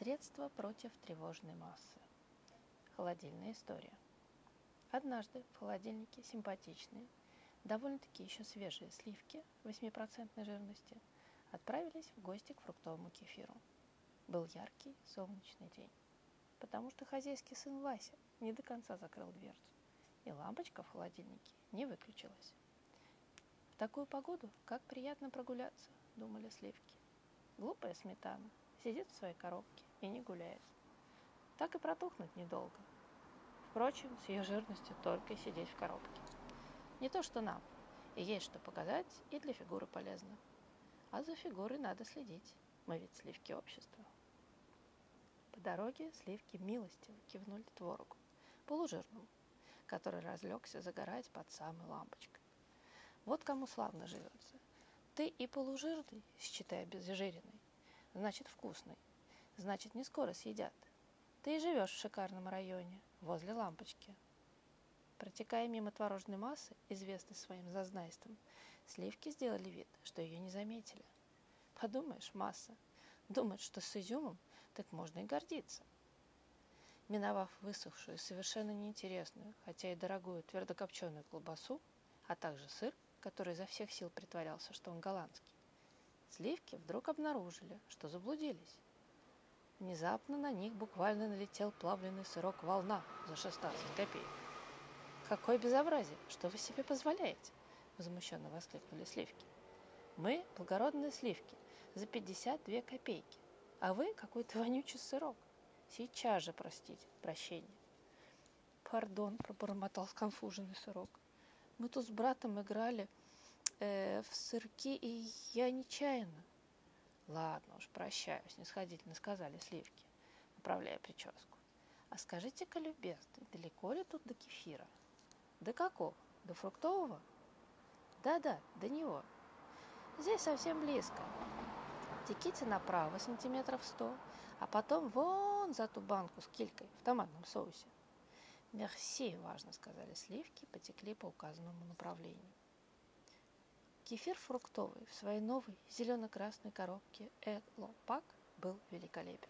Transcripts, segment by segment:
Средство против тревожной массы. Холодильная история. Однажды в холодильнике симпатичные, довольно-таки еще свежие сливки 8% жирности отправились в гости к фруктовому кефиру. Был яркий солнечный день, потому что хозяйский сын Вася не до конца закрыл дверцу, и лампочка в холодильнике не выключилась. В такую погоду как приятно прогуляться, думали сливки. Глупая сметана сидит в своей коробке и не гуляет. Так и протухнуть недолго. Впрочем, с ее жирностью только и сидеть в коробке. Не то что нам. И есть что показать, и для фигуры полезно. А за фигурой надо следить. Мы ведь сливки общества. По дороге сливки милостиво кивнули творогу, полужирному, который разлегся загорать под самой лампочкой. Вот кому славно живется. Ты и полужирный, считай обезжиренный, значит вкусный, значит не скоро съедят. Ты и живешь в шикарном районе, возле лампочки. Протекая мимо творожной массы, известной своим зазнайством, сливки сделали вид, что ее не заметили. Подумаешь, масса. Думает, что с изюмом так можно и гордиться. Миновав высохшую, совершенно неинтересную, хотя и дорогую твердокопченую колбасу, а также сыр, который изо всех сил притворялся, что он голландский, Сливки вдруг обнаружили, что заблудились. Внезапно на них буквально налетел плавленый сырок волна за 16 копеек. «Какое безобразие! Что вы себе позволяете?» – возмущенно воскликнули сливки. «Мы – благородные сливки за 52 копейки, а вы – какой-то вонючий сырок. Сейчас же простите, прощение». «Пардон», – пробормотал сконфуженный сырок. «Мы тут с братом играли – э, в сырки, и я нечаянно. Ладно уж, прощаю, снисходительно сказали сливки, поправляя прическу. А скажите-ка, любезный, далеко ли тут до кефира? До какого? До фруктового? Да-да, до него. Здесь совсем близко. Теките направо сантиметров сто, а потом вон за ту банку с килькой в томатном соусе. «Мерси», – важно сказали сливки, потекли по указанному направлению. Кефир фруктовый в своей новой зелено-красной коробке Элопак был великолепен.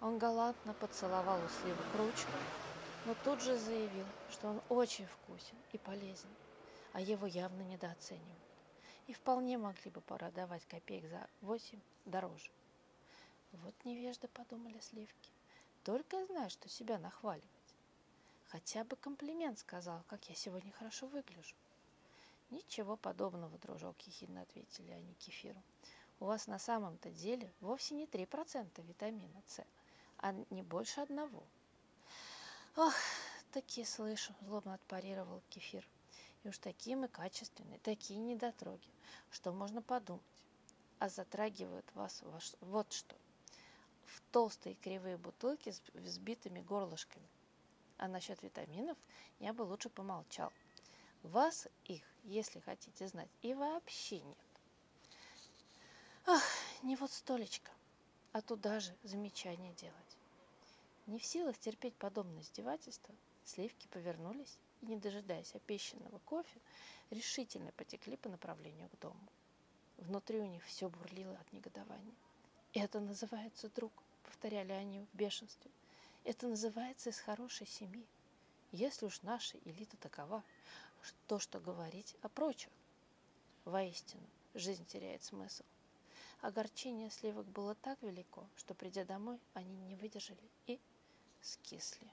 Он галантно поцеловал у сливок ручку, но тут же заявил, что он очень вкусен и полезен, а его явно недооценивают. И вполне могли бы продавать копеек за восемь дороже. Вот невежда, подумали сливки. Только знаю, что себя нахваливать. Хотя бы комплимент сказал, как я сегодня хорошо выгляжу. Ничего подобного, дружок, ехидно ответили они кефиру. У вас на самом-то деле вовсе не 3% витамина С, а не больше одного. Ох, такие слышу, злобно отпарировал кефир. И уж такие мы качественные, такие недотроги, что можно подумать. А затрагивают вас вот что. В толстые кривые бутылки с взбитыми горлышками. А насчет витаминов я бы лучше помолчал. Вас их, если хотите знать, и вообще нет. Ах, не вот столечко, а туда же замечание делать. Не в силах терпеть подобное издевательство, сливки повернулись и, не дожидаясь обещанного кофе, решительно потекли по направлению к дому. Внутри у них все бурлило от негодования. «Это называется друг», — повторяли они в бешенстве. «Это называется из хорошей семьи. Если уж наша элита такова, то что говорить о прочих? Воистину, жизнь теряет смысл. Огорчение сливок было так велико, что, придя домой, они не выдержали и скисли.